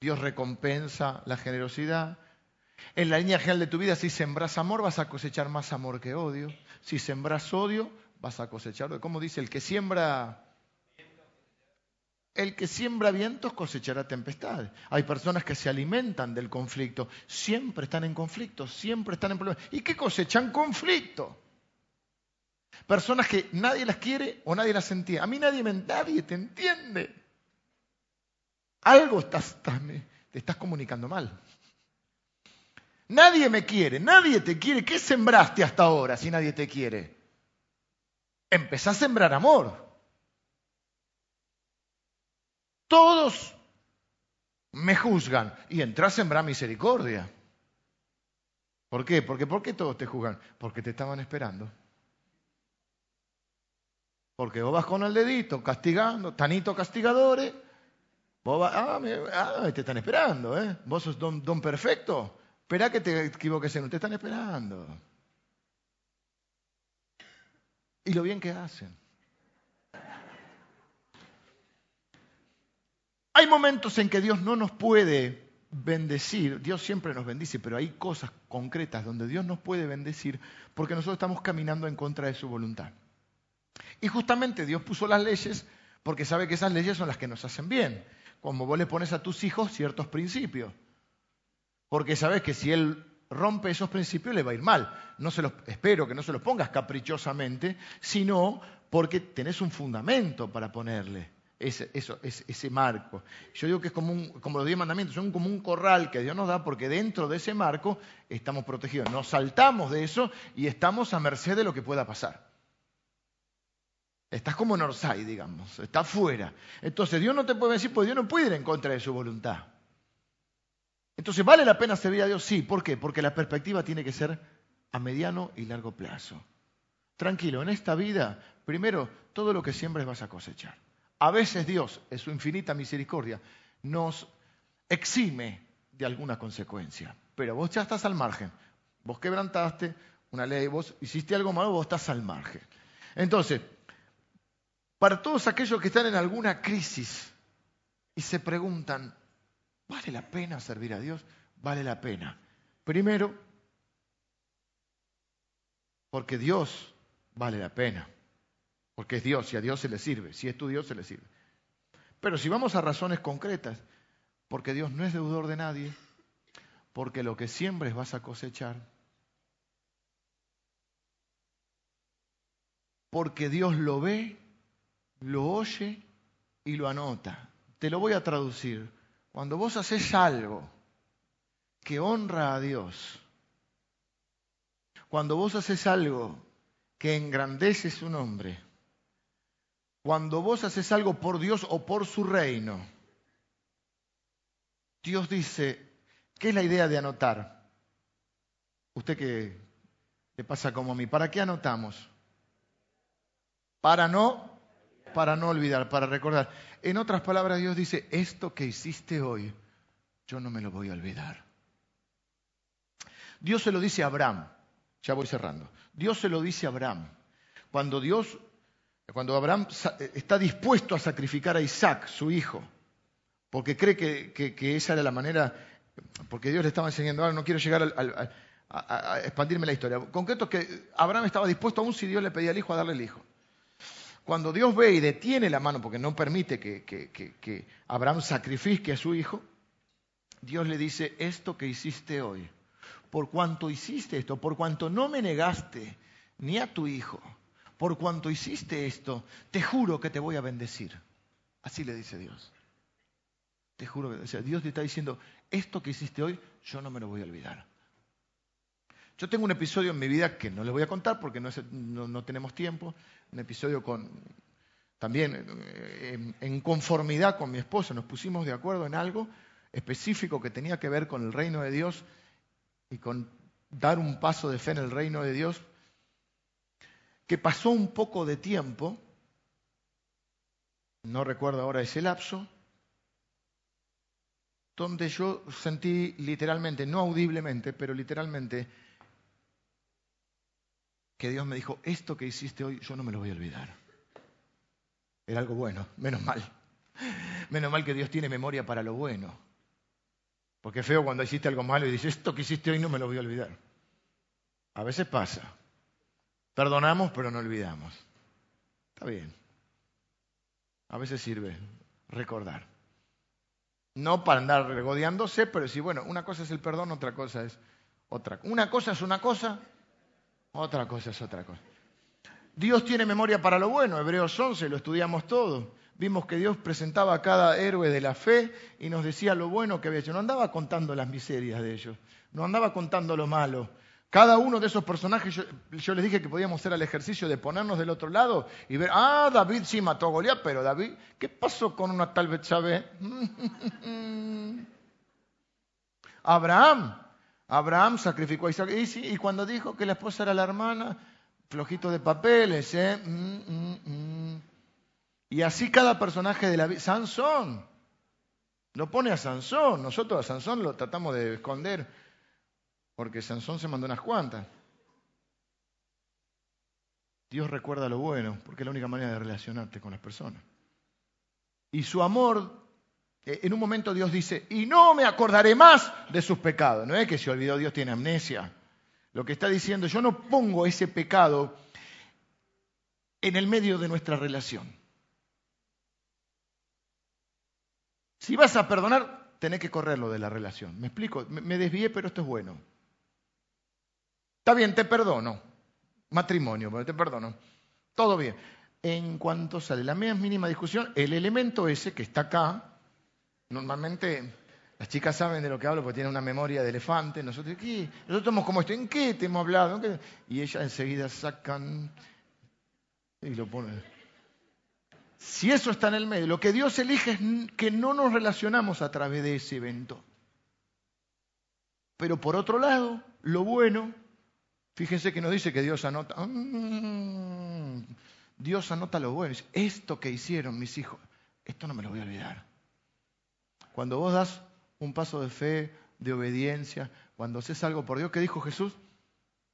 Dios recompensa la generosidad. En la línea general de tu vida, si sembras amor, vas a cosechar más amor que odio. Si sembras odio, vas a cosechar, como dice, el que siembra el que siembra vientos cosechará tempestades. Hay personas que se alimentan del conflicto, siempre están en conflicto, siempre están en problemas. ¿Y qué cosechan? Conflicto. Personas que nadie las quiere o nadie las entiende. A mí nadie, me, nadie te entiende. Algo te estás comunicando mal. Nadie me quiere, nadie te quiere. ¿Qué sembraste hasta ahora si nadie te quiere? Empezá a sembrar amor. Todos me juzgan y entrás a sembrar misericordia. ¿Por qué? Porque ¿por qué todos te juzgan? Porque te estaban esperando. Porque vos vas con el dedito castigando, tanito castigadores. Vos vas, ah, ah, te están esperando, ¿eh? Vos sos don, don perfecto. Espera que te equivoques en, te están esperando. Y lo bien que hacen. Momentos en que Dios no nos puede bendecir, Dios siempre nos bendice, pero hay cosas concretas donde Dios nos puede bendecir porque nosotros estamos caminando en contra de su voluntad. Y justamente Dios puso las leyes porque sabe que esas leyes son las que nos hacen bien, como vos le pones a tus hijos ciertos principios porque sabes que si él rompe esos principios le va a ir mal. No se los, espero que no se los pongas caprichosamente, sino porque tenés un fundamento para ponerle ese, ese, marco. Yo digo que es como, los diez mandamientos, son como un corral que Dios nos da porque dentro de ese marco estamos protegidos. Nos saltamos de eso y estamos a merced de lo que pueda pasar. Estás como en Orsay, digamos, estás fuera. Entonces Dios no te puede decir, pues Dios no puede ir en contra de su voluntad. Entonces, ¿vale la pena servir a Dios? Sí. ¿Por qué? Porque la perspectiva tiene que ser a mediano y largo plazo. Tranquilo, en esta vida, primero, todo lo que siembres vas a cosechar. A veces Dios, en su infinita misericordia, nos exime de alguna consecuencia. Pero vos ya estás al margen. Vos quebrantaste una ley, vos hiciste algo malo, vos estás al margen. Entonces, para todos aquellos que están en alguna crisis y se preguntan, ¿Vale la pena servir a Dios? Vale la pena. Primero, porque Dios vale la pena. Porque es Dios y a Dios se le sirve. Si es tu Dios, se le sirve. Pero si vamos a razones concretas, porque Dios no es deudor de nadie, porque lo que siembres vas a cosechar, porque Dios lo ve, lo oye y lo anota. Te lo voy a traducir. Cuando vos haces algo que honra a Dios, cuando vos haces algo que engrandece su nombre, cuando vos haces algo por Dios o por su reino, Dios dice, ¿qué es la idea de anotar? Usted que le pasa como a mí, ¿para qué anotamos? Para no, para no olvidar, para recordar. En otras palabras, Dios dice, esto que hiciste hoy, yo no me lo voy a olvidar. Dios se lo dice a Abraham, ya voy cerrando. Dios se lo dice a Abraham. Cuando Dios, cuando Abraham está dispuesto a sacrificar a Isaac, su hijo, porque cree que, esa era la manera, porque Dios le estaba enseñando, ahora no quiero llegar a, a, expandirme la historia. Concreto es que Abraham estaba dispuesto, aún si Dios le pedía al hijo, a darle el hijo. Cuando Dios ve y detiene la mano, porque no permite que, Abraham sacrifique a su hijo, Dios le dice, esto que hiciste hoy, por cuanto hiciste esto, por cuanto no me negaste ni a tu hijo, por cuanto hiciste esto, te juro que te voy a bendecir. Así le dice Dios. Te juro que Dios te está diciendo, esto que hiciste hoy, yo no me lo voy a olvidar. Yo tengo un episodio en mi vida que no les voy a contar porque no, tenemos tiempo, un episodio con, también eh, en, conformidad con mi esposa, nos pusimos de acuerdo en algo específico que tenía que ver con el reino de Dios y con dar un paso de fe en el reino de Dios, que pasó un poco de tiempo, no recuerdo ahora ese lapso, donde yo sentí literalmente, no audiblemente, pero literalmente, que Dios me dijo, esto que hiciste hoy yo no me lo voy a olvidar. Era algo bueno, menos mal. Menos mal que Dios tiene memoria para lo bueno. Porque es feo cuando hiciste algo malo y dices, esto que hiciste hoy no me lo voy a olvidar. A veces pasa. Perdonamos, pero no olvidamos. Está bien. A veces sirve. recordar. No para andar regodeándose, pero sí, bueno, una cosa es el perdón, otra cosa es otra. Una cosa es una cosa, otra cosa es otra cosa. Dios tiene memoria para lo bueno, Hebreos 11, lo estudiamos todo. Vimos que Dios presentaba a cada héroe de la fe y nos decía lo bueno que había hecho. No andaba contando las miserias de ellos, no andaba contando lo malo. Cada uno de esos personajes, yo, les dije que podíamos hacer el ejercicio de ponernos del otro lado y ver, ah, David sí mató a Goliat, pero David, ¿qué pasó con una tal Betsabé? Abraham, Abraham sacrificó a Isaac. Y, cuando dijo que la esposa era la hermana, flojito de papeles, ¿eh? Mm, mm, mm. Y así cada personaje de la vida. Sansón. Lo pone a Sansón. Nosotros a Sansón lo tratamos de esconder porque Sansón se mandó unas cuantas. Dios recuerda lo bueno, porque es la única manera de relacionarte con las personas. Y su amor, eh, en un momento Dios dice, y no me acordaré más de sus pecados. No es que se olvidó, Dios tiene amnesia. Lo que está diciendo, yo no pongo ese pecado en el medio de nuestra relación. Si vas a perdonar, tenés que correrlo de la relación. ¿Me explico? Me desvié, pero esto es bueno. Está bien, te perdono. Matrimonio, te perdono. Todo bien. En cuanto sale la más mínima discusión, el elemento ese que está acá, normalmente las chicas saben de lo que hablo porque tienen una memoria de elefante. Nosotros, ¿qué? Nosotros somos como esto. ¿En qué te hemos hablado? Y ellas enseguida sacan y lo ponen. Si eso está en el medio, lo que Dios elige es que no nos relacionamos a través de ese evento. Pero por otro lado, lo bueno Fíjense que nos dice que Dios anota. Mm, Dios anota lo bueno. esto que hicieron mis hijos, esto no me lo voy a olvidar. Cuando vos das un paso de fe, de obediencia, cuando haces algo por Dios, ¿qué dijo Jesús?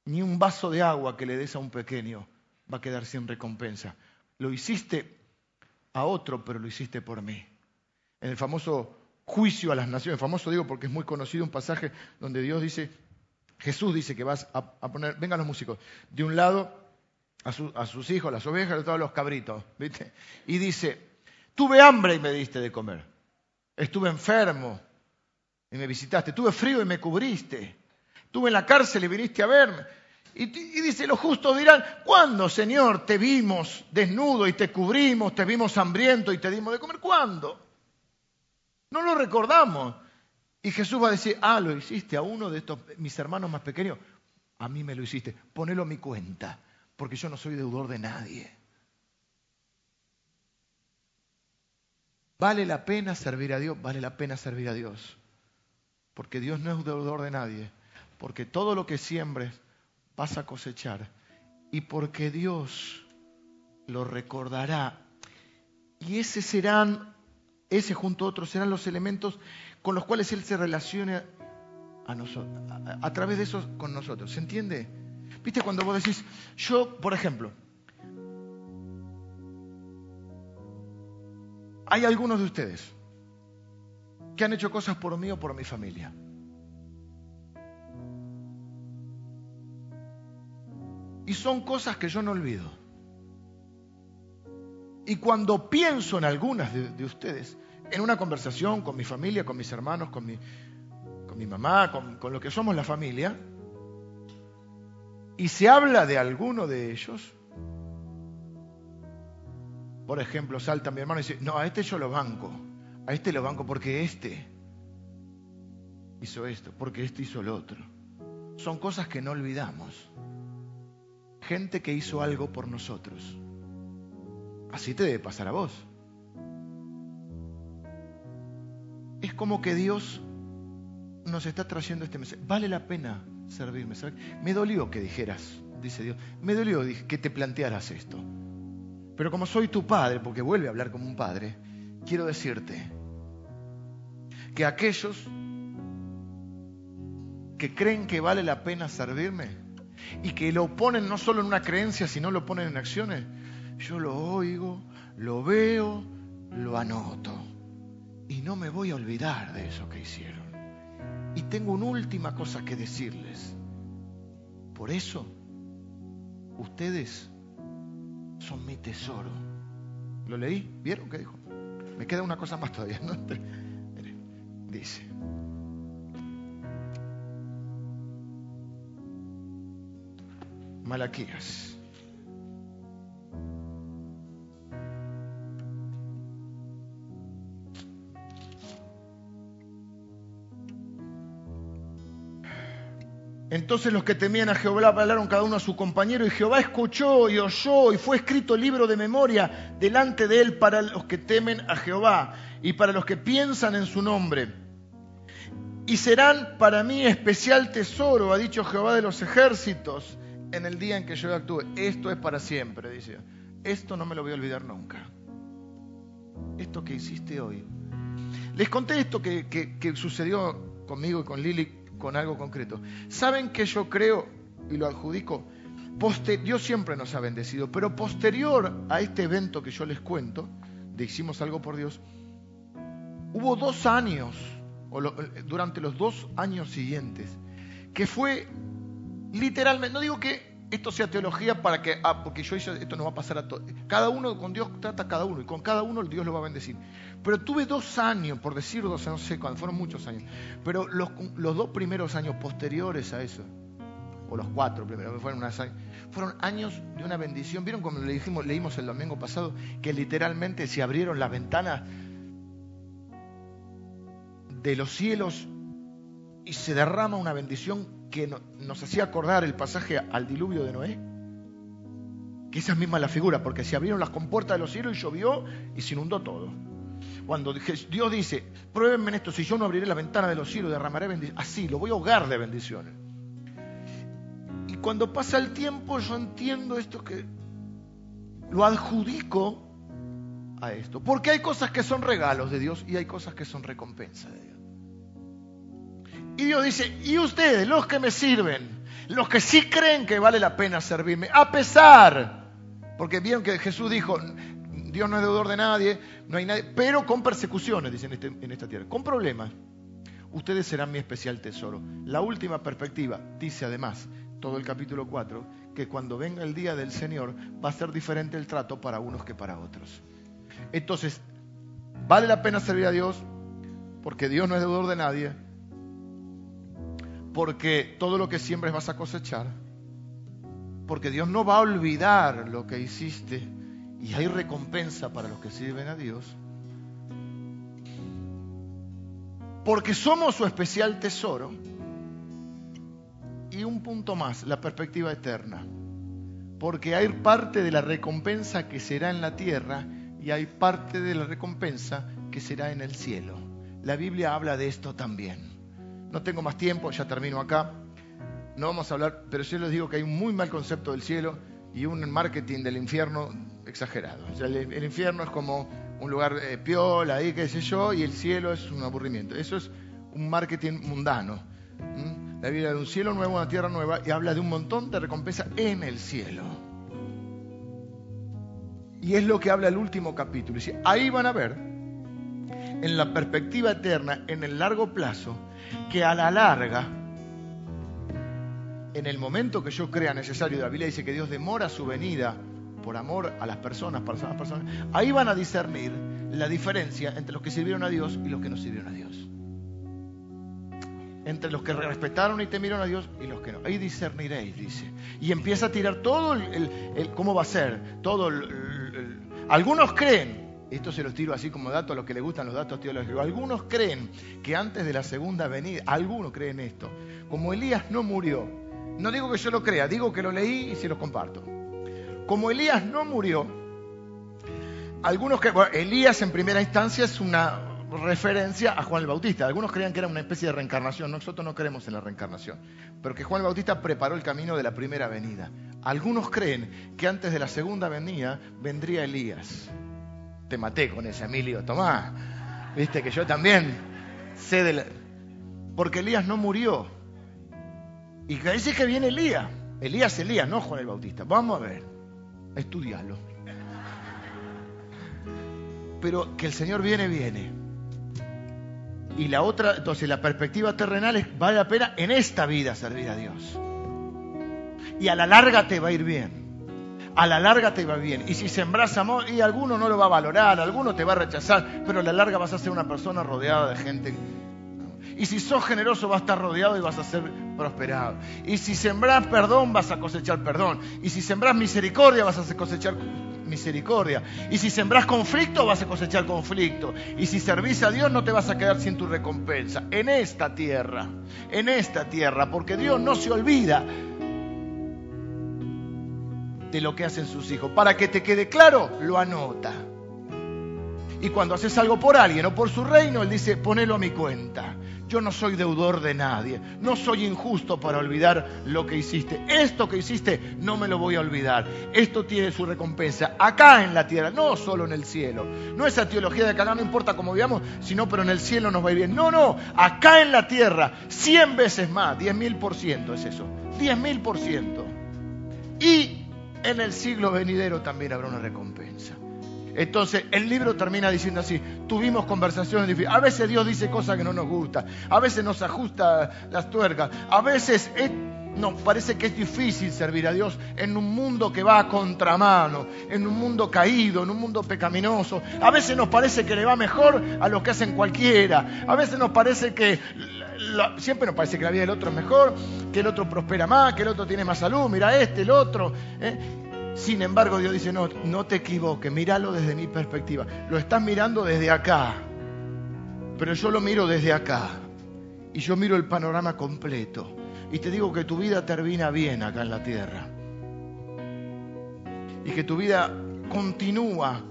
Ni un vaso de agua que le des a un pequeño va a quedar sin recompensa. Lo hiciste a otro, pero lo hiciste por mí. En el famoso juicio a las naciones, famoso digo porque es muy conocido un pasaje donde Dios dice, Jesús dice que vas a, poner, vengan los músicos, de un lado a, sus hijos, las ovejas, de otro los cabritos, ¿viste? Y dice, tuve hambre y me diste de comer, estuve enfermo y me visitaste, tuve frío y me cubriste, estuve en la cárcel y viniste a verme. Y, y, dice, los justos dirán, ¿cuándo, Señor, te vimos desnudo y te cubrimos, te vimos hambriento y te dimos de comer? ¿Cuándo? No lo recordamos. Y Jesús va a decir, ah, lo hiciste a uno de estos, mis hermanos más pequeños, a mí me lo hiciste, ponelo a mi cuenta, porque yo no soy deudor de nadie. ¿Vale la pena servir a Dios? Vale la pena servir a Dios. Porque Dios no es deudor de nadie. Porque todo lo que siembres vas a cosechar. Y porque Dios lo recordará. Y ese serán, ese junto a otros serán los elementos con los cuales Él se relaciona a, nosotros, a, través de eso con nosotros. ¿Se entiende? ¿Viste cuando vos decís, yo, por ejemplo, hay algunos de ustedes que han hecho cosas por mí o por mi familia. Y son cosas que yo no olvido. Y cuando pienso en algunas de ustedes, en una conversación con mi familia, con mis hermanos, con mi, con mi mamá, con, lo que somos la familia, y se habla de alguno de ellos, por ejemplo, salta mi hermano y dice, no, a este yo lo banco, a este lo banco porque este hizo esto, porque este hizo lo otro. Son cosas que no olvidamos. Gente que hizo algo por nosotros. Así te debe pasar a vos. Es como que Dios nos está trayendo este mensaje. Vale la pena servirme. Me dolió que dijeras, dice Dios, me dolió que te plantearas esto. Pero como soy tu padre, porque vuelve a hablar como un padre, quiero decirte que aquellos que creen que vale la pena servirme y que lo ponen no solo en una creencia, sino lo ponen en acciones, yo lo oigo, lo veo, lo anoto. Y no me voy a olvidar de eso que hicieron. Y tengo una última cosa que decirles. Por eso, ustedes son mi tesoro. ¿Lo leí? ¿Vieron qué dijo? Me queda una cosa más todavía. ¿no? Dice. Malaquías. Entonces los que temían a Jehová hablaron cada uno a su compañero y Jehová escuchó y oyó y fue escrito el libro de memoria delante de él para los que temen a Jehová y para los que piensan en su nombre. Y serán para mí especial tesoro, ha dicho Jehová de los ejércitos, en el día en que yo actúe. Esto es para siempre, dice. Esto no me lo voy a olvidar nunca. Esto que hiciste hoy. Les conté esto que, que sucedió conmigo y con Lili con algo concreto. ¿Saben que yo creo, y lo adjudico, Dios siempre nos ha bendecido, pero posterior a este evento que yo les cuento, de hicimos algo por Dios, hubo dos años, o durante los dos años siguientes, que fue literalmente, no digo que esto sea teología para que, ah, porque yo hice, esto no va a pasar a todos. Cada uno, con Dios trata a cada uno, y con cada uno Dios lo va a bendecir. Pero tuve dos años, por decir dos años, no sé cuándo, fueron muchos años, pero los, dos primeros años posteriores a eso, o los cuatro primeros, fueron, unas, fueron años de una bendición. ¿Vieron como le dijimos, leímos el domingo pasado que literalmente se abrieron las ventanas de los cielos y se derrama una bendición que nos hacía acordar el pasaje al diluvio de Noé? Que esa es misma la figura, porque se abrieron las compuertas de los cielos y llovió y se inundó todo. Cuando Dios dice, pruébenme en esto, si yo no abriré la ventana de los cielos, derramaré bendiciones. Así, lo voy a ahogar de bendiciones. Y cuando pasa el tiempo, yo entiendo esto que lo adjudico a esto. Porque hay cosas que son regalos de Dios y hay cosas que son recompensa de Dios. Y Dios dice, y ustedes, los que me sirven, los que sí creen que vale la pena servirme, a pesar, porque vieron que Jesús dijo, Dios no es deudor de nadie, no hay nadie, pero con persecuciones, dicen este, en esta tierra, con problemas, ustedes serán mi especial tesoro. La última perspectiva dice además, todo el capítulo 4, que cuando venga el día del Señor va a ser diferente el trato para unos que para otros. Entonces, vale la pena servir a Dios, porque Dios no es deudor de nadie, porque todo lo que siembres vas a cosechar, porque Dios no va a olvidar lo que hiciste y hay recompensa para los que sirven a Dios, porque somos su especial tesoro y un punto más, la perspectiva eterna, porque hay parte de la recompensa que será en la tierra y hay parte de la recompensa que será en el cielo. La Biblia habla de esto también. No tengo más tiempo, ya termino acá. No vamos a hablar, pero yo les digo que hay un muy mal concepto del cielo y un marketing del infierno exagerado. el, infierno es como un lugar eh, piola, ahí qué sé yo, y el cielo es un aburrimiento. Eso es un marketing mundano. La vida de un cielo nuevo, una tierra nueva, y habla de un montón de recompensa en el cielo. Y es lo que habla el último capítulo. Dice, ahí van a ver, en la perspectiva eterna, en el largo plazo, que a la larga, en el momento que yo crea necesario, la Biblia dice que Dios demora su venida por amor a las personas, personas, personas, ahí van a discernir la diferencia entre los que sirvieron a Dios y los que no sirvieron a Dios. Entre los que respetaron y temieron a Dios y los que no. Ahí discerniréis, dice. Y empieza a tirar todo el, cómo va a ser, todo algunos creen esto se los tiro así como dato a los que les gustan los datos teológicos. Algunos creen que antes de la segunda venida, algunos creen esto, como Elías no murió, no digo que yo lo crea, digo que lo leí y se los comparto. Como Elías no murió, algunos que, Elías en primera instancia es una referencia a Juan el Bautista. Algunos creían que era una especie de reencarnación, nosotros no creemos en la reencarnación, pero que Juan el Bautista preparó el camino de la primera venida. Algunos creen que antes de la segunda venida vendría Elías te maté con ese, Emilio, tomá. Viste que yo también sé de la... Porque Elías no murió. Y dice que viene Elías. Elías, Elías, no Juan el Bautista. Vamos a ver, estudiarlo. Pero que el Señor viene, viene. Y la otra, entonces la perspectiva terrenal es, vale la pena en esta vida servir a Dios. Y a la larga te va a ir bien. A la larga te va bien. Y si sembras amor, y alguno no lo va a valorar, alguno te va a rechazar, pero a la larga vas a ser una persona rodeada de gente. Y si sos generoso vas a estar rodeado y vas a ser prosperado. Y si sembras perdón vas a cosechar perdón. Y si sembras misericordia vas a cosechar misericordia. Y si sembras conflicto vas a cosechar conflicto. Y si servís a Dios no te vas a quedar sin tu recompensa. En esta tierra, en esta tierra, porque Dios no se olvida de lo que hacen sus hijos. Para que te quede claro, lo anota. Y cuando haces algo por alguien o por su reino, Él dice, ponelo a mi cuenta. Yo no soy deudor de nadie. No soy injusto para olvidar lo que hiciste. Esto que hiciste no me lo voy a olvidar. Esto tiene su recompensa acá en la tierra, no solo en el cielo. No esa teología de que acá no importa cómo vivamos, sino pero en el cielo nos va a ir bien. No, no. Acá en la tierra, cien veces más, diez mil por ciento es eso. Diez mil por ciento. Y en el siglo venidero también habrá una recompensa. Entonces, el libro termina diciendo así, tuvimos conversaciones difíciles. A veces Dios dice cosas que no nos gustan, a veces nos ajusta las tuercas, a veces nos parece que es difícil servir a Dios en un mundo que va a contramano, en un mundo caído, en un mundo pecaminoso. A veces nos parece que le va mejor a lo que hacen cualquiera. A veces nos parece que siempre nos parece que la vida del otro es mejor, que el otro prospera más, que el otro tiene más salud, mira este, el otro. ¿eh? Sin embargo, Dios dice, no, no te equivoques, míralo desde mi perspectiva. Lo estás mirando desde acá, pero yo lo miro desde acá. Y yo miro el panorama completo. Y te digo que tu vida termina bien acá en la tierra. Y que tu vida continúa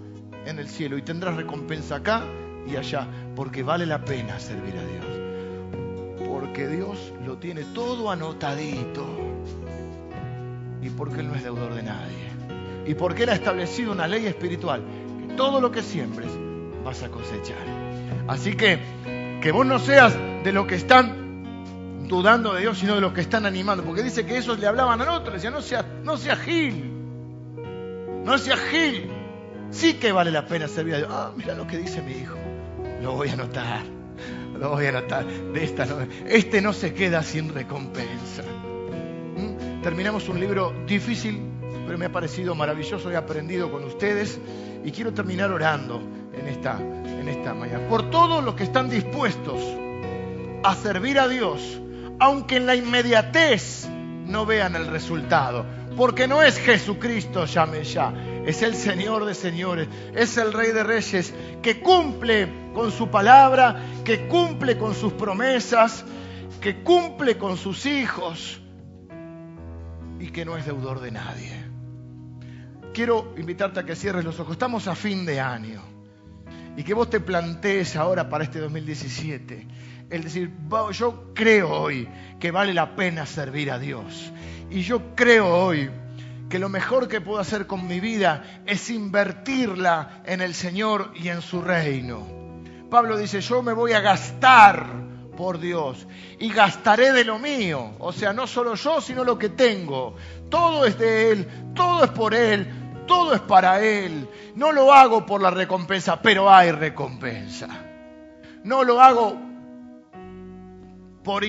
en el cielo y tendrás recompensa acá y allá, porque vale la pena servir a Dios porque Dios lo tiene todo anotadito y porque Él no es deudor de nadie y porque Él ha establecido una ley espiritual que todo lo que siembres vas a cosechar. Así que que vos no seas de los que están dudando de Dios, sino de los que están animando, porque dice que esos le hablaban al otro, le no sea, no sea Gil, no sea Gil, sí que vale la pena servir a Dios. Ah, mira lo que dice mi hijo, lo voy a anotar lo voy a anotar, de esta Este no se queda sin recompensa. ¿Mm? Terminamos un libro difícil, pero me ha parecido maravilloso, he aprendido con ustedes y quiero terminar orando en esta, en esta mañana. Por todos los que están dispuestos a servir a Dios, aunque en la inmediatez no vean el resultado, porque no es Jesucristo, llame ya, es el Señor de señores, es el Rey de reyes, que cumple con su palabra, que cumple con sus promesas, que cumple con sus hijos y que no es deudor de nadie. Quiero invitarte a que cierres los ojos. Estamos a fin de año y que vos te plantees ahora para este 2017 el decir, yo creo hoy que vale la pena servir a Dios. Y yo creo hoy que lo mejor que puedo hacer con mi vida es invertirla en el Señor y en su reino. Pablo dice, yo me voy a gastar por Dios y gastaré de lo mío. O sea, no solo yo, sino lo que tengo. Todo es de Él, todo es por Él, todo es para Él. No lo hago por la recompensa, pero hay recompensa. No lo hago por,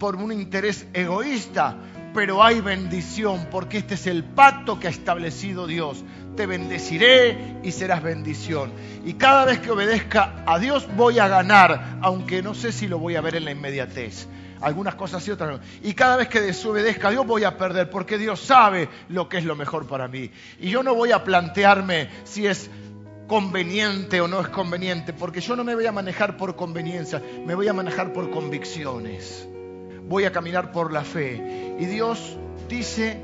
por un interés egoísta, pero hay bendición, porque este es el pacto que ha establecido Dios. Te bendeciré y serás bendición. Y cada vez que obedezca a Dios voy a ganar, aunque no sé si lo voy a ver en la inmediatez. Algunas cosas y otras no. Y cada vez que desobedezca a Dios voy a perder, porque Dios sabe lo que es lo mejor para mí. Y yo no voy a plantearme si es conveniente o no es conveniente, porque yo no me voy a manejar por conveniencia, me voy a manejar por convicciones voy a caminar por la fe. Y Dios dice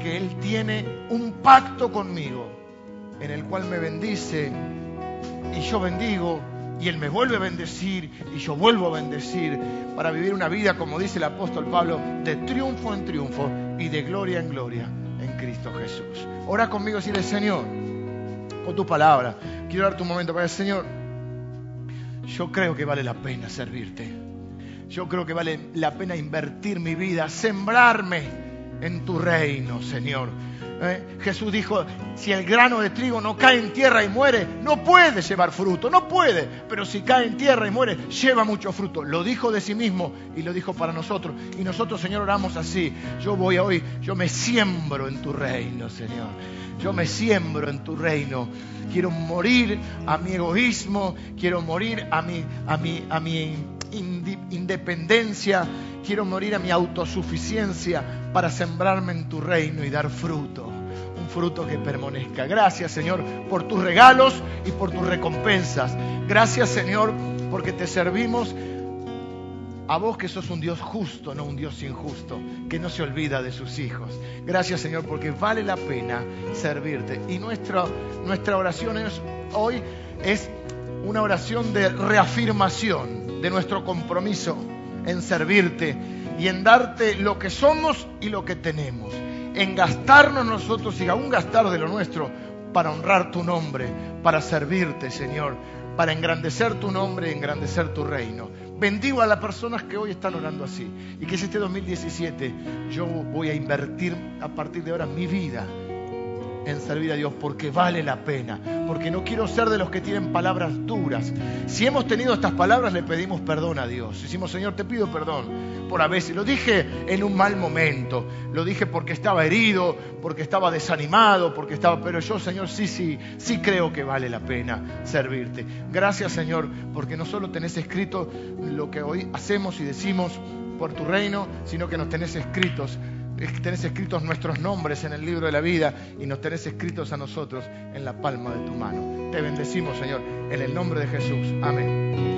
que Él tiene un pacto conmigo en el cual me bendice y yo bendigo y Él me vuelve a bendecir y yo vuelvo a bendecir para vivir una vida, como dice el apóstol Pablo, de triunfo en triunfo y de gloria en gloria en Cristo Jesús. Ora conmigo y dile, Señor, con tu palabra, quiero darte un momento para el Señor. Yo creo que vale la pena servirte. Yo creo que vale la pena invertir mi vida, sembrarme en tu reino, Señor. ¿Eh? Jesús dijo, si el grano de trigo no cae en tierra y muere, no puede llevar fruto, no puede, pero si cae en tierra y muere, lleva mucho fruto. Lo dijo de sí mismo y lo dijo para nosotros. Y nosotros, Señor, oramos así. Yo voy hoy, yo me siembro en tu reino, Señor. Yo me siembro en tu reino. Quiero morir a mi egoísmo, quiero morir a mi, a mi, a mi independencia, quiero morir a mi autosuficiencia para sembrarme en tu reino y dar fruto, un fruto que permanezca. Gracias Señor por tus regalos y por tus recompensas. Gracias Señor porque te servimos a vos que sos un Dios justo, no un Dios injusto, que no se olvida de sus hijos. Gracias Señor porque vale la pena servirte. Y nuestra, nuestra oración hoy es una oración de reafirmación de nuestro compromiso en servirte y en darte lo que somos y lo que tenemos, en gastarnos nosotros y aún gastar de lo nuestro para honrar tu nombre, para servirte, Señor, para engrandecer tu nombre y engrandecer tu reino. Bendigo a las personas que hoy están orando así y que este 2017 yo voy a invertir a partir de ahora mi vida en servir a Dios porque vale la pena, porque no quiero ser de los que tienen palabras duras. Si hemos tenido estas palabras, le pedimos perdón a Dios. Decimos, Señor, te pido perdón por a veces. Lo dije en un mal momento, lo dije porque estaba herido, porque estaba desanimado, porque estaba... Pero yo, Señor, sí, sí, sí creo que vale la pena servirte. Gracias, Señor, porque no solo tenés escrito lo que hoy hacemos y decimos por tu reino, sino que nos tenés escritos tenés escritos nuestros nombres en el libro de la vida y nos tenés escritos a nosotros en la palma de tu mano. Te bendecimos, Señor, en el nombre de Jesús. Amén.